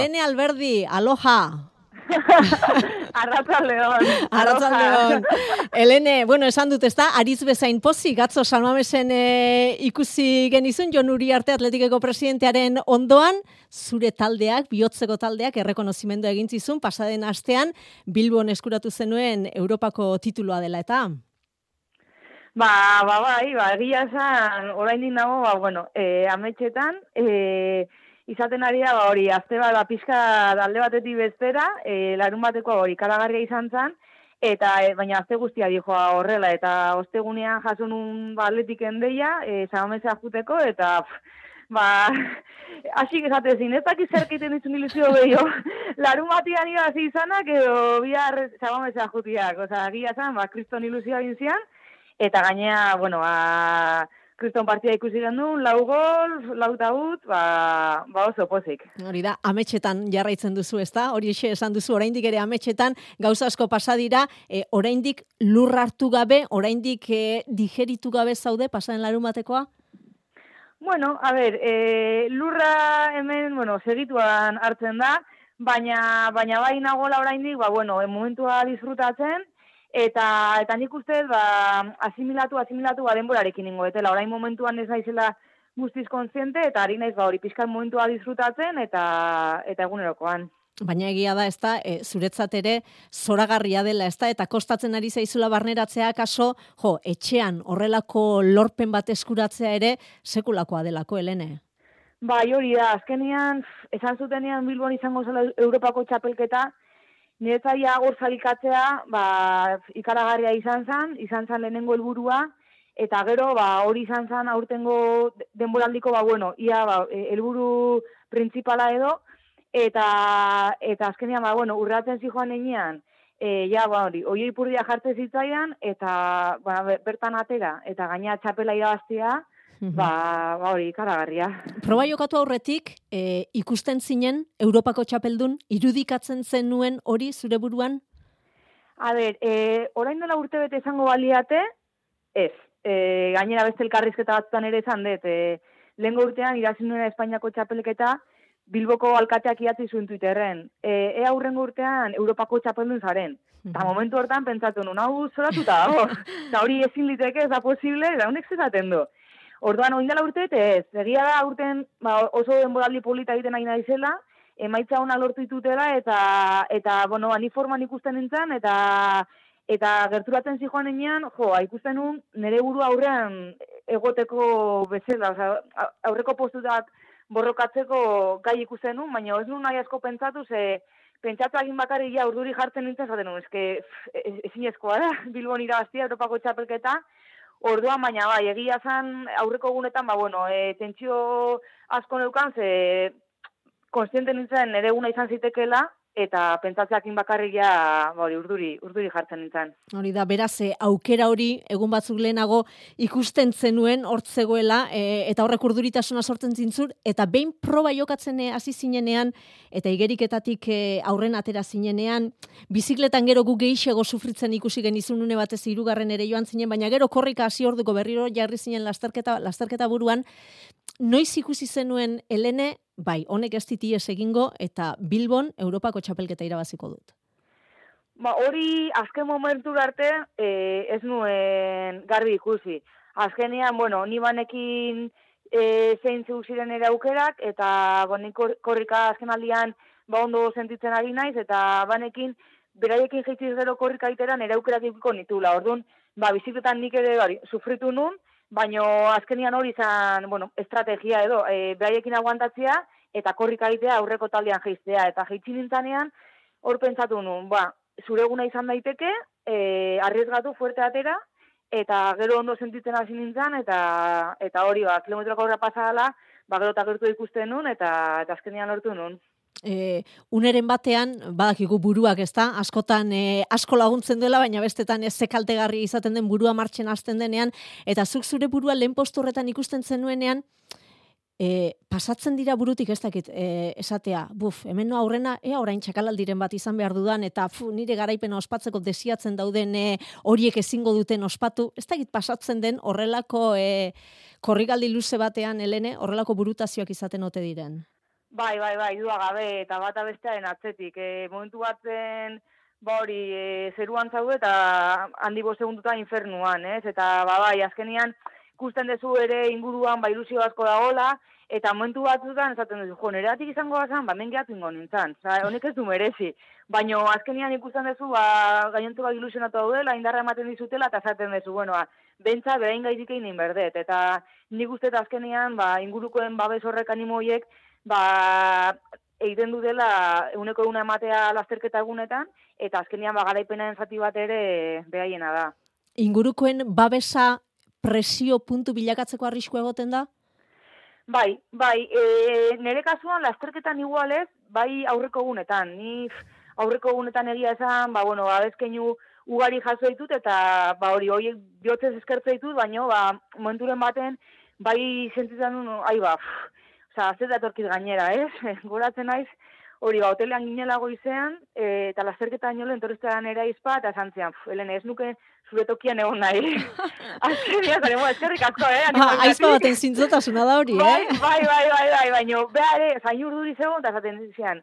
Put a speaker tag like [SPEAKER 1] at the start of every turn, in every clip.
[SPEAKER 1] Elene Alberdi, aloha!
[SPEAKER 2] Arratzaldeon.
[SPEAKER 1] Arratzaldeon. Elene, bueno, esan dut, ez da, ariz bezain pozik, atzo salmamesen e, ikusi genizun, Jon Uri Arte Atletikeko presidentearen ondoan, zure taldeak, bihotzeko taldeak, errekonozimendu egin zizun, pasaden astean, Bilbon eskuratu zenuen Europako tituloa dela, eta?
[SPEAKER 2] Ba, ba, bai, ba, egia esan, orain nago, ba, bueno, e, ametxetan, e, izaten ari da, ba, hori, azte bat, ba, pixka dalde batetik bestera, e, larun bateko hori, karagarria izan zen, eta, e, baina azte guztia dijoa horrela, eta ostegunean jasun un ba, atletik endeia, e, zabamezea juteko, eta, ba, hasi gezate zin, ez dakit zerkiten ditzen ilusio behio, larun batian irazi izanak, edo bihar zabamezea jutiak, oza, gira zan, ba, kriston ilusioa ginzian, eta gainea, bueno, ba, kriston partida ikusi gendu, lau gol, lau taut, ba, ba oso pozik.
[SPEAKER 1] Hori da, ametxetan jarraitzen duzu, ez da? Hori esan duzu, oraindik ere ametxetan gauza asko pasadira, e, oraindik lur hartu gabe, oraindik e, digeritu gabe zaude pasaden larun batekoa?
[SPEAKER 2] Bueno, a ber, e, lurra hemen, bueno, segituan hartzen da, baina, baina bai nagoela oraindik, ba, bueno, momentua disfrutatzen, Eta eta nik uste ba asimilatu asimilatu ba denborarekin ingo etela. Orain momentuan ez naizela guztiz kontziente eta ari naiz ba hori pizkan momentua disfrutatzen eta eta egunerokoan.
[SPEAKER 1] Baina egia da, ezta, e, zuretzat ere zoragarria dela, ezta, eta kostatzen ari zaizula barneratzea kaso, jo, etxean horrelako lorpen bat eskuratzea ere sekulakoa delako, Helene.
[SPEAKER 2] Bai, hori da, azkenian, esan zutenean Bilbon izango zela Europako txapelketa, Niretzaia agor zalikatzea, ba, ikaragarria izan zen, izan zen lehenengo helburua eta gero, ba, hori izan zen aurtengo denboraldiko, ba, bueno, ia, ba, e, helburu printzipala edo, eta, eta azkenean, ba, bueno, urratzen zijoan enean, e, ja, ba, hori, oi ipurdia jartzen zitzaian, eta, ba, bertan atera, eta gaina txapela irabaztea, ba, ba hori, karagarria.
[SPEAKER 1] Proba jokatu aurretik, e, ikusten zinen, Europako txapeldun, irudikatzen zenuen hori zure buruan?
[SPEAKER 2] A ber, e, orain dela urte bete izango baliate, ez. E, gainera beste elkarrizketa batzutan ere izan dut, e, lehen urtean irazin nuen Espainiako txapelketa, Bilboko alkateak iatzi zuen Twitterren. E, e aurren urtean Europako txapeldun zaren. Eta momentu hortan pentsatu nuen, hau zoratuta dago. Eta hori ezin liteke ez da posible, da honek zezaten du. Orduan, oin dela urte, ez, egia da urten ba, oso denboraldi polita egiten nahi naizela, emaitza ona lortu ditutela, eta, eta bueno, aniforman ikusten nintzen, eta eta gerturatzen zijoan enean, jo, ikusten nun, nire buru aurrean egoteko bezala, oza, aurreko postutak borrokatzeko gai ikusten nun, baina ez nun nahi asko pentsatu, ze pentsatu egin bakarri ja urduri jartzen nintzen, zaten nun, ezke ezin ezkoa da, Bilbon irabaztia, Europako txapelketa, Orduan baina bai, egia zan aurreko egunetan, ba bueno, e, tentsio asko neukan, ze konstiente nintzen ere eguna izan zitekela, eta pentsatzeakin bakarrik ja hori urduri urduri jartzen nintzen.
[SPEAKER 1] Hori da beraz eh, aukera hori egun batzuk lehenago ikusten zenuen hortzegoela e, eta horrek urduritasuna sortzen zintzur eta behin proba jokatzen eh, hasi zinenean eta igeriketatik e, aurren atera zinenean bizikletan gero gu gehixego sufritzen ikusi genizun une batez hirugarren ere joan zinen baina gero korrika hasi orduko berriro jarri zinen lasterketa lasterketa buruan noiz ikusi zenuen Helene bai, honek ez diti egingo eta Bilbon Europako txapelketa irabaziko dut.
[SPEAKER 2] Ba, hori azken momentu arte e, ez nuen garbi ikusi. Azkenean, bueno, ni banekin e, zein zeu ziren ere aukerak, eta bonik korrika azken aldian ba ondo sentitzen ari naiz, eta banekin beraiekin jeitziz gero korrika iteran ere aukerak ikiko nitula. Orduan, ba, bizikletan nik ere bari, sufritu nun, baino azkenian hori izan, bueno, estrategia edo, e, beraiekin aguantatzea, eta korrika egitea aurreko taldean jeiztea, eta jeitzi nintzanean, hor pentsatu nun, ba, zure eguna izan daiteke, e, arriesgatu fuerte atera, eta gero ondo sentitzen hasi nintzen, eta, eta hori, ba, kilometroko horra pasala, ba, gero eta gertu ikusten nun, eta, eta azkenian lortu nun
[SPEAKER 1] e, uneren batean, badakigu buruak ez da, askotan e, asko laguntzen duela, baina bestetan ez zekaltegarri izaten den burua martxen hasten denean, eta zuk zure burua lehen posturretan ikusten zenuenean, e, pasatzen dira burutik ez dakit e, esatea, buf, hemen no aurrena, ea orain txakalaldiren bat izan behar dudan, eta fu, nire garaipena ospatzeko desiatzen dauden e, horiek ezingo duten ospatu, ez dakit pasatzen den horrelako e, korrigaldi luze batean, Helene, horrelako burutazioak izaten ote diren?
[SPEAKER 2] Bai, bai, bai, dua gabe, eta bata bestearen atzetik. E, momentu batzen, ba hori, e, zeruan zaude eta handi bo segunduta infernuan, ez? Eta, ba, bai, azkenian, ikusten dezu ere inguruan, ba, ilusio asko dagoela, eta momentu batzutan esaten duzu, jo, nire izango bazan, ba, mengeatu ingo nintzen, Osa, honek ez du merezi. Baina azkenian ikusten duzu, ba, gainontu bat ilusionatu daudela, indarra ematen dizutela, eta esaten duzu, bueno, ba, bentsa behain gaizik egin berdet. Eta nik uste azkenian, ba, ingurukoen babes horrek animoiek, ba, egiten du dela eguneko eguna ematea lasterketa egunetan, eta azkenian ba, garaipenaren zati bat ere behaiena da.
[SPEAKER 1] Ingurukoen babesa presio puntu bilakatzeko arrisku egoten da?
[SPEAKER 2] Bai, bai, e, nire kasuan lasterketan igualez, bai aurreko egunetan. Ni aurreko egunetan egia esan, ba, bueno, abezkeinu ugari jaso ditut, eta ba, hori, hori bihotzez eskertze ditut, baina, ba, momenturen baten, bai sentitzen duen, ai, ba, oza, ez da gainera, ez? Goratzen naiz, hori, ba, hotelean ginela goizean, e, eta lasterketa niolen, entorreztean era izpa, eta zantzian, Helen, ez nuke zure tokian egon nahi. Azkenia, zare, moa, eskerrik asko, eh?
[SPEAKER 1] Ha, aizpa baten zintzotasuna da hori,
[SPEAKER 2] bai, eh? Bai, bai, bai, bai, bai, baina, behar, zain urduri zegoen, eta zaten zian,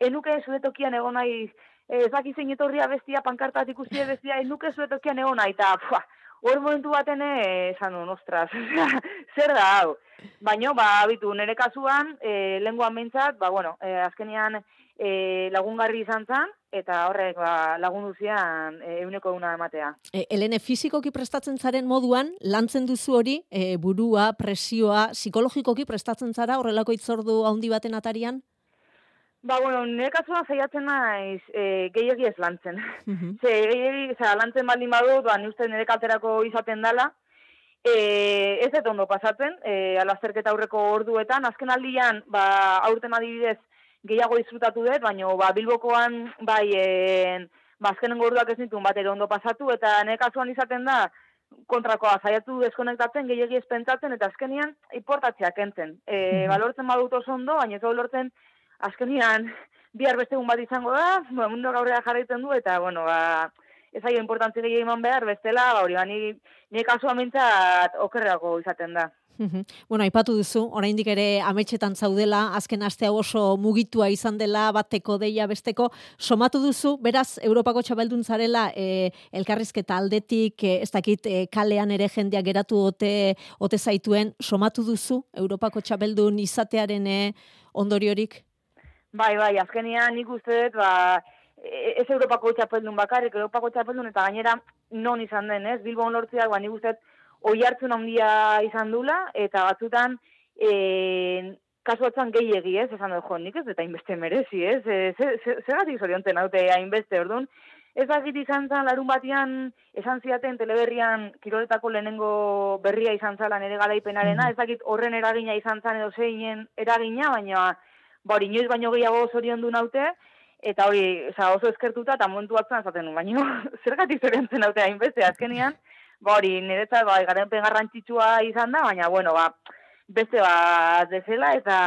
[SPEAKER 2] enuke zure tokian egon nahi, eh, ez baki zein etorria bestia, pankartat ikusti bestia, enuke zure tokian egon nahi, eta, hor momentu baten, esan du, ostras, zer da, hau. Baina, ba, bitu, nire kasuan, e, lenguan mintzat, ba, bueno, e, azkenian, e, lagungarri izan zen, eta horrek ba, lagundu zian e, euneko una ematea.
[SPEAKER 1] E, Elene, fizikoki prestatzen zaren moduan, lantzen duzu hori, e, burua, presioa, psikologikoki prestatzen zara horrelako itzordu handi baten atarian?
[SPEAKER 2] Ba, bueno, nire kasuan zaiatzen naiz e, gehiagi ez lantzen. Mm Ze, gehiagi, oza, lantzen baldin badu, ba, uste nire kalterako izaten dela, e, ez dut ondo pasatzen, e, alazterketa aurreko orduetan, azken aldian, ba, aurten adibidez, gehiago disfrutatu dut, baina ba, bilbokoan bai en, ba, gorduak ez nituen bat ondo pasatu, eta nire kasuan izaten da, kontrakoa zaiatu deskonektatzen, gehiagi ez pentsatzen, eta azkenian importatzea kentzen. E, mm -hmm. Balortzen badut oso ondo, baina ez lortzen azkenian bihar beste bat izango da, ba, mundu gaurrea jarraitzen du, eta bueno, ba, ez aio importantzi gehiagin eman behar, bestela, ba, hori, ba, nire kasua mintzat okerreako izaten da.
[SPEAKER 1] Bueno, aipatu duzu, oraindik ere ametxetan zaudela, azken aste hau oso mugitua izan dela, bateko deia besteko, somatu duzu, beraz, Europako txabeldun zarela, e, elkarrizketa aldetik, e, ez dakit, e, kalean ere jendeak geratu ote, ote zaituen, somatu duzu, Europako txabeldun izatearen e, ondoriorik?
[SPEAKER 2] Bai, bai, azkenian nik uste dut, ba, e, ez Europako txapeldun bakarrik, Europako txapeldun eta gainera non izan den, ez? Bilbon lortziak, ba, nik uste dut, oi hartzun handia izan dula, eta batzutan, e, kasu batzan gehiegi, ez, esan dut, jo, nik ez eta hainbeste merezi, ez, zer gatik zorionten haute hainbeste, orduan, ez dakit izan zan, larun batian, esan ziaten teleberrian, kiroletako lehenengo berria izan zala nere garaipenarena, mm ez dakit horren eragina izan zan edo zeinen eragina, baina, ba, hori, inoiz baino gehiago zorion du naute, eta hori, oza, oso eskertuta, eta momentu batzan zaten, baina, zer gatik zorionten haute hainbeste, azkenian, ba hori, niretzat, ba, garenpen garrantzitsua izan da, baina, bueno, ba, beste bat dezela eta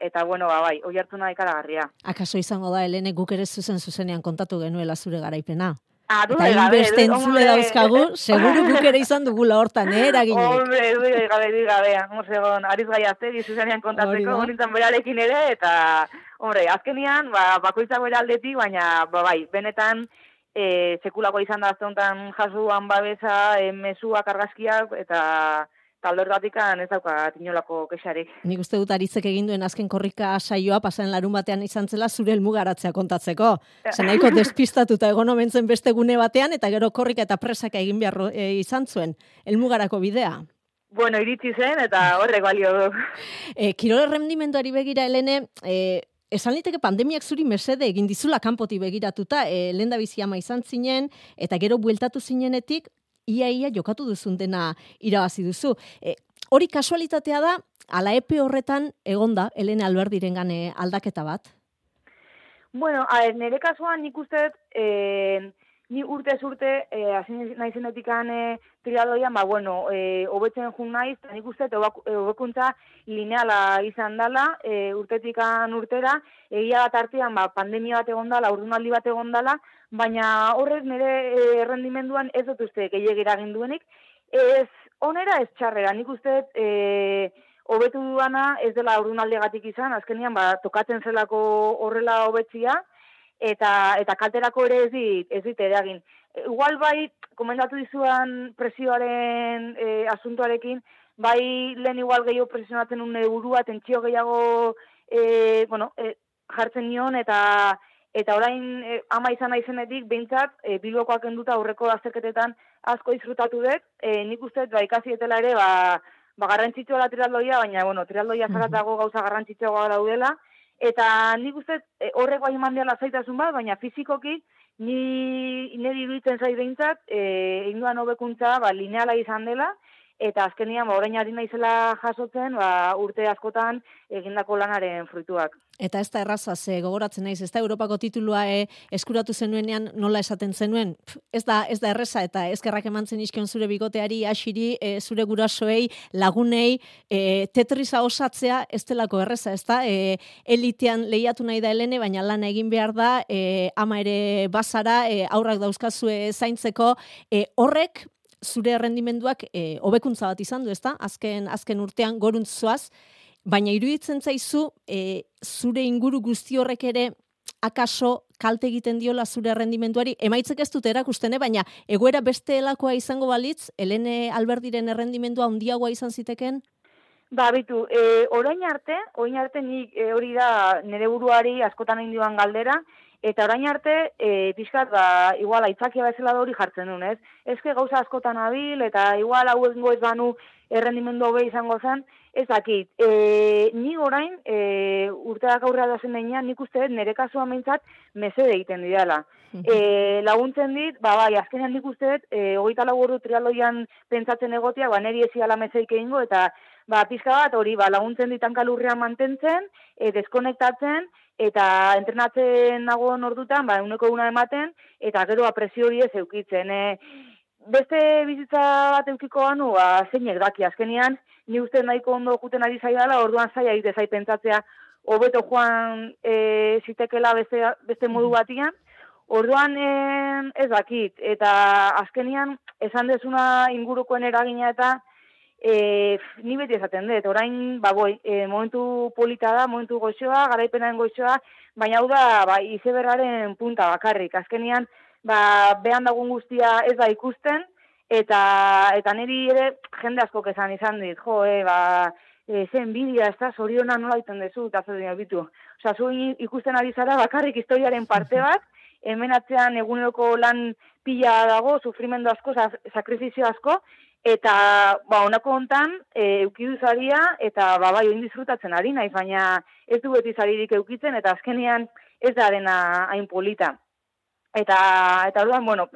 [SPEAKER 2] eta bueno ba bai oi hartu nahi karagarria
[SPEAKER 1] akaso izango da Helene guk ere zuzen zuzenean kontatu genuela zure garaipena?
[SPEAKER 2] du eta beste
[SPEAKER 1] entzule dauzkagu, seguru guk ere izan dugula hortan, eh, eraginek.
[SPEAKER 2] Hombre, du gabe, du gabe, mosegon, ariz gai azte, dizuzenean kontatzeko, honintzen berarekin ere, eta, hombre, azkenian, ba, bakoitza bera aldetik, baina, ba, bai, benetan, e, sekulako izan da azteontan jasuan babesa, e, mesua, kargazkiak, eta taldorgatikan ez dauka tinolako kexarik.
[SPEAKER 1] Nik uste dut aritzek egin duen azken korrika saioa pasan larun batean izan zela zure elmugaratzea kontatzeko. Zer despistatuta egon omentzen beste gune batean eta gero korrika eta presaka egin behar e, izan zuen elmugarako bidea.
[SPEAKER 2] Bueno, iritsi zen eta horrek balio du.
[SPEAKER 1] E, Kirol errendimenduari begira, Helene, e, Esan liteke pandemiak zuri mesede egin dizula kanpoti begiratuta, e, lenda bizi ama izan zinen, eta gero bueltatu zinenetik, ia ia jokatu duzun dena irabazi duzu. E, hori kasualitatea da, ala epe horretan egonda, Elena Alberdiren gane aldaketa bat?
[SPEAKER 2] Bueno, a nire kasuan nik uste, eh, ni urte urte, eh, hasi nahi zenetik ane triadoian, ba, bueno, eh, obetzen jun naiz, nik uste, obekuntza lineala izan dela, eh, urtetik urtera, egia bat artean, ba, pandemia bat egon dela, urdunaldi bat egon dela, baina horrek nire eh, errendimenduan ez dut uste gehiagira duenik, ez onera ez txarrera, nik uste, eh, hobetu duana ez dela aurrunaldegatik izan, azkenian ba, tokatzen zelako horrela hobetzia, eta eta kalterako ere ez dit, ez dit eragin. Igual bai, komendatu dizuan presioaren e, asuntoarekin, bai lehen igual gehiago presionatzen un burua, tentsio gehiago e, bueno, e, jartzen nion, eta eta orain e, ama izan naizenetik behintzat e, bilbokoak enduta aurreko azterketetan asko disfrutatu dut, e, nik uste ba, ikasi etela ere, ba, ba garrantzitsua da trialdoia, baina bueno, trialdoia zaratago gauza garrantzitsua daudela, eta nik uste e, horrek bai eman zaitasun bat, baina fizikoki, ni nire iruditzen zai behintzat, e, egin duan hobekuntza, ba, lineala izan dela, eta azkenian ba orain ari naizela jasotzen ba, urte askotan egindako lanaren fruituak.
[SPEAKER 1] Eta ez da erraza ze gogoratzen naiz, ez da Europako titulua e, eskuratu zenuenean nola esaten zenuen. ez da ez da erresa eta eskerrak emantzen iskion zure bigoteari, asiri, e, zure gurasoei, lagunei, e, tetrisa osatzea ez delako erresa, ez da? E, elitean lehiatu nahi da helene, baina lana egin behar da, e, ama ere bazara, e, aurrak dauzkazue zaintzeko, e, horrek zure errendimenduak e, hobekuntza bat izan du, ezta? Azken azken urtean goruntzoaz, baina iruditzen zaizu e, zure inguru guzti horrek ere akaso kalte egiten diola zure errendimenduari, emaitzek ez dut erakusten, eh? baina egoera beste elakoa izango balitz, Helene Alberdiren errendimendua handiagoa izan ziteken?
[SPEAKER 2] Ba, bitu, e, orain arte, orain arte nik e, hori da nire buruari askotan egin galdera, Eta orain arte, e, pixkat, ba, igual, aitzakia bezala da hori jartzen duen, ez? Ez gauza askotan abil, eta igual hau egingo ez banu errendimendu hobe izango zen, ez dakit. E, ni orain, e, urteak aurrera da zen denean, nik uste nire kasua meintzat mesede egiten didala. E, laguntzen dit, ba, bai, azkenean nik uste, e, hogeita lagurru trialoian pentsatzen egotia, ba, neri ezi ala meseik egingo, eta ba, pizka bat hori, ba, laguntzen ditan kalurrean mantentzen, e, deskonektatzen, eta entrenatzen nago ordutan, ba, uneko una ematen, eta gero apresio hori ez eukitzen. E, beste bizitza bat eukiko banu, ba, zeinek daki, azkenian, ni uste nahiko ondo juten ari zaidala, orduan zaila egite zai pentsatzea, hobeto joan e, zitekela beste, beste modu batian, Orduan ez dakit, eta azkenian esan dezuna ingurukoen eragina eta e, ni beti esaten dut, orain, ba, boi, e, momentu polita da, momentu goxoa, garaipenaren goxoa, baina hau da, ba, izeberraren punta bakarrik. Azkenian, ba, behan dagun guztia ez da ikusten, eta eta niri ere jende asko esan izan dit, jo, e, ba, e, zen bidia, ez da, zoriona nola iten dezu, eta zer bitu. Osa, zu ikusten ari zara, bakarrik historiaren parte bat, hemen atzean eguneroko lan pila dago, sufrimendu asko, sakrifizio asko, Eta, ba, honako hontan, e, eukidu zaria, eta, ba, bai, oin disfrutatzen ari naiz, baina ez du beti zaririk eukitzen, eta azkenean ez da dena hain polita. Eta, eta orduan, bueno,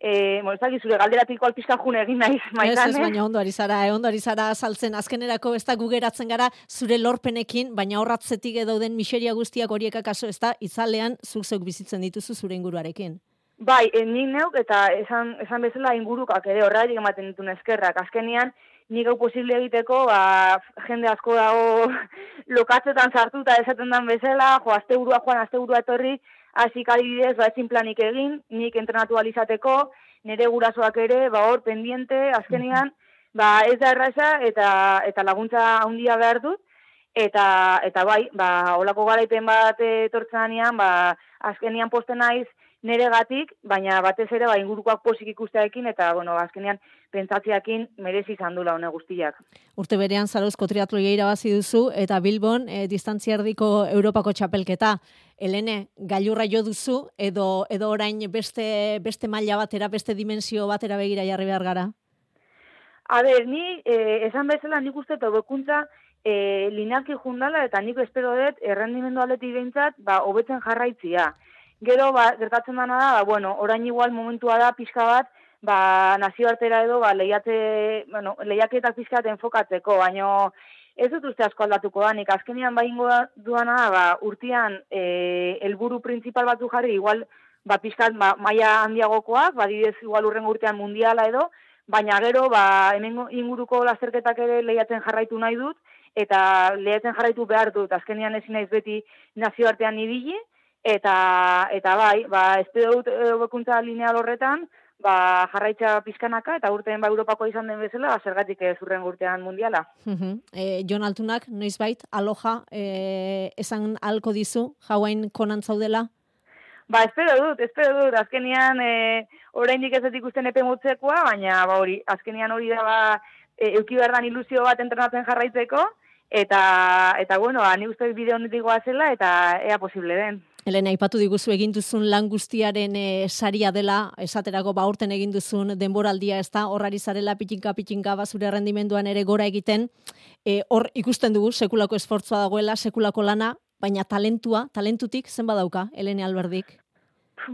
[SPEAKER 2] e, ez zure galderatik alpizka june egin naiz,
[SPEAKER 1] maizan, Ez, ez, baina ondo ari zara, eh, ondo ari zara saltzen, azkenerako ez da gugeratzen gara zure lorpenekin, baina horratzetik edo den miseria guztiak horiek akaso ez da, itzalean zuk zeuk bizitzen dituzu zure inguruarekin.
[SPEAKER 2] Bai, eh, nik neuk eta esan, esan bezala ingurukak ere horregatik ematen ditun eskerrak. Azkenian, nik hau posible egiteko, ba, jende asko dago lokatzetan sartuta esaten dan bezala, jo, azte burua joan, azte burua etorri, hasi kalibidez, ba, ezin planik egin, nik entrenatu alizateko, nire gurasoak ere, ba, hor, pendiente, azkenian, ba, ez da erraza eta, eta laguntza handia behar dut, eta, eta bai, ba, olako garaipen bat etortzen ba, azkenian posten naiz, neregatik, baina batez ere ba ingurukoak posik ikusteekin eta bueno, azkenean pentsatzeekin merezi izan dula hone guztiak.
[SPEAKER 1] Urte berean Zarozko triatloia irabazi duzu eta Bilbon e, distantzia erdiko Europako txapelketa. Helene, gailurra jo duzu edo edo orain beste beste maila batera, beste dimensio batera begira jarri behar gara.
[SPEAKER 2] A ber, ni eh, esan bezala nik uste eta bekuntza eh, linealki jundala eta nik espero dut errendimendu aletik behintzat ba, hobetzen jarraitzia. Gero, ba, gertatzen dana da, ba, bueno, orain igual momentua da pixka bat, ba, nazioartera edo, ba, lehiate, bueno, lehiaketak pixka enfokatzeko, baino ez dut uste asko aldatuko da, nik azkenian ba ingo duana da, ba, urtean e, elburu principal batu jarri, igual, ba, pixka, ba, maia handiagokoak, ba, didez, igual urren urtean mundiala edo, baina gero, ba, hemen inguruko lasterketak ere lehiatzen jarraitu nahi dut, eta lehiatzen jarraitu behar dut, azkenian ezin naiz beti nazioartean ibili, eta eta bai, ba espero dut eh, hobekuntza lineal horretan, ba, jarraitza pizkanaka eta urteen ba Europako izan den bezala, ba, zergatik ez urren urtean mundiala.
[SPEAKER 1] e, Jon Altunak, noizbait, aloja, e, esan alko dizu, jauain konan zaudela?
[SPEAKER 2] Ba, espero dut, espero dut, azkenian, e, oraindik ez ikusten epe motzekoa, baina, ba, hori, azkenian hori da, ba, e, euki berdan ilusio bat entrenatzen jarraitzeko, eta, eta bueno, ba, ni uste bide honetik zela, eta ea posible den.
[SPEAKER 1] Elena, ipatu diguzu egin duzun lan guztiaren e, saria dela, esaterako ba urten egin duzun denboraldia ez da, horrari zarela pitinka pitinka bazure rendimenduan ere gora egiten, e, hor ikusten dugu sekulako esfortzua dagoela, sekulako lana, baina talentua, talentutik zen badauka, Elena Alberdik?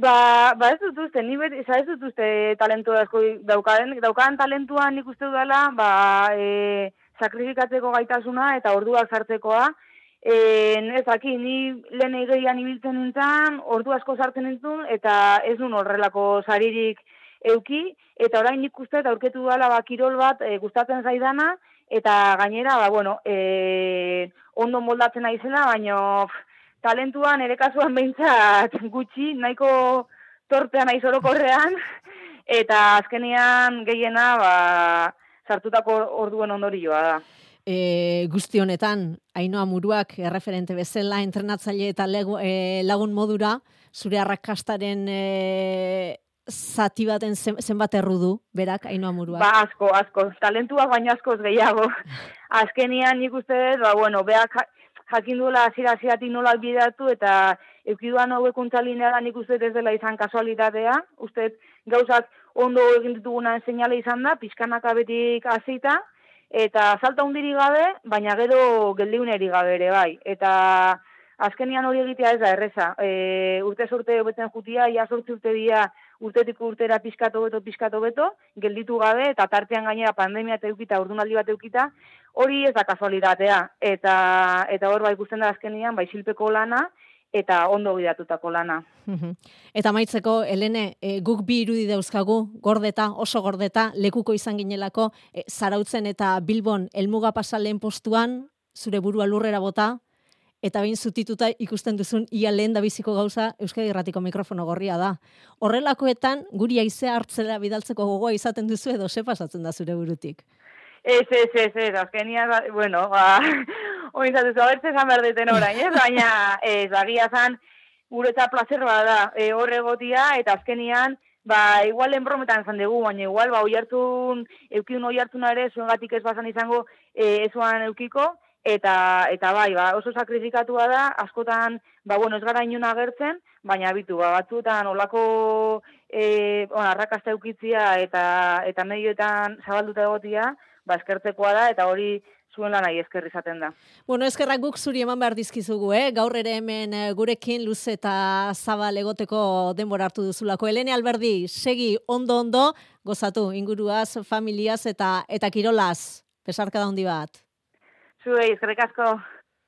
[SPEAKER 2] Ba, ba ez dut uste, ni beti, ez dut uste talentu asko daukaden, daukaden talentua nik uste dudala, ba, e, sakrifikatzeko gaitasuna eta orduak sartzekoa, En, ez aki, ni lehen egeian ibiltzen nintzen, ordu asko sartzen nintzen, eta ez nun horrelako saririk euki, eta orain nik uste eta aurketu dala ba, kirol bat e, gustatzen zaidana, eta gainera, ba, bueno, e, ondo moldatzen aizena, baina talentuan ere kasuan behintzat gutxi, nahiko torpean aiz orokorrean, eta azkenian gehiena, ba, sartutako orduen ondorioa da
[SPEAKER 1] e, guzti honetan, Ainoa Muruak erreferente bezala entrenatzaile eta legu, e, lagun modura, zure arrakastaren e, zati baten zenbat errudu, berak, Ainoa Muruak?
[SPEAKER 2] Ba, asko, asko, talentua baina askoz gehiago. Azkenian nik uste dut, ba, bueno, beak jakin duela azira aziratik nola bidatu eta eukiduan hauekuntza lineara nik uste ez dela izan kasualitatea, uste gauzak ondo egin dituguna enseñale izan da, pizkanaka betik azita, eta salta hundiri gabe, baina gero geldiuneri gabe ere bai. Eta azkenian hori egitea ez da erreza. E, urte sorte betzen jutia, ia sortzi urte dira urtetik urtera pizkatu beto, pizkatu beto, gelditu gabe, eta tartean gainera pandemia eta eukita, urdunaldi bat eukita, hori ez da kasualitatea. Eta, eta hor bai ikusten da azkenian, bai silpeko lana, eta ondo bidatutako lana.
[SPEAKER 1] Eta maitzeko, Helene, e, guk bi irudi dauzkagu, gordeta, oso gordeta, lekuko izan ginelako, e, zarautzen eta Bilbon elmuga pasalen postuan, zure burua lurrera bota, eta bain zutituta ikusten duzun ia lehen da biziko gauza Euskadi Irratiko mikrofono gorria da. Horrelakoetan, guri aizea hartzela bidaltzeko gogoa izaten duzu edo se pasatzen da zure burutik.
[SPEAKER 2] Ez, ez, ez, ez, azkenia, bueno, ba, oinzatu zu, abertze zan berdeten orain, ez? Baina, ez, bagia zan, guretza placer bada, e, horre gotia, eta azkenian, ba, igual enbrometan zan dugu, baina igual, ba, oiartun, eukiun oiartuna ere, zuen gatik ez bazan izango, e, ezuan eukiko, eta, eta bai, ba, oso sakrifikatua da, askotan, ba, bueno, ez gara inuna agertzen, baina bitu, ba, batzuetan, olako, e, bueno, arrakazta eukitzia, eta, eta medioetan zabalduta egotia, ba, eskertzekoa da, eta hori zuen lan nahi eskerri izaten da.
[SPEAKER 1] Bueno, eskerrak guk zuri eman behar dizkizugu, eh? gaur ere hemen eh, gurekin luz eta zabal egoteko denbora hartu duzulako. Elene Alberdi, segi ondo-ondo, gozatu, inguruaz, familiaz eta eta kirolaz, pesarka da bat.
[SPEAKER 2] Zuei, eskerrik asko.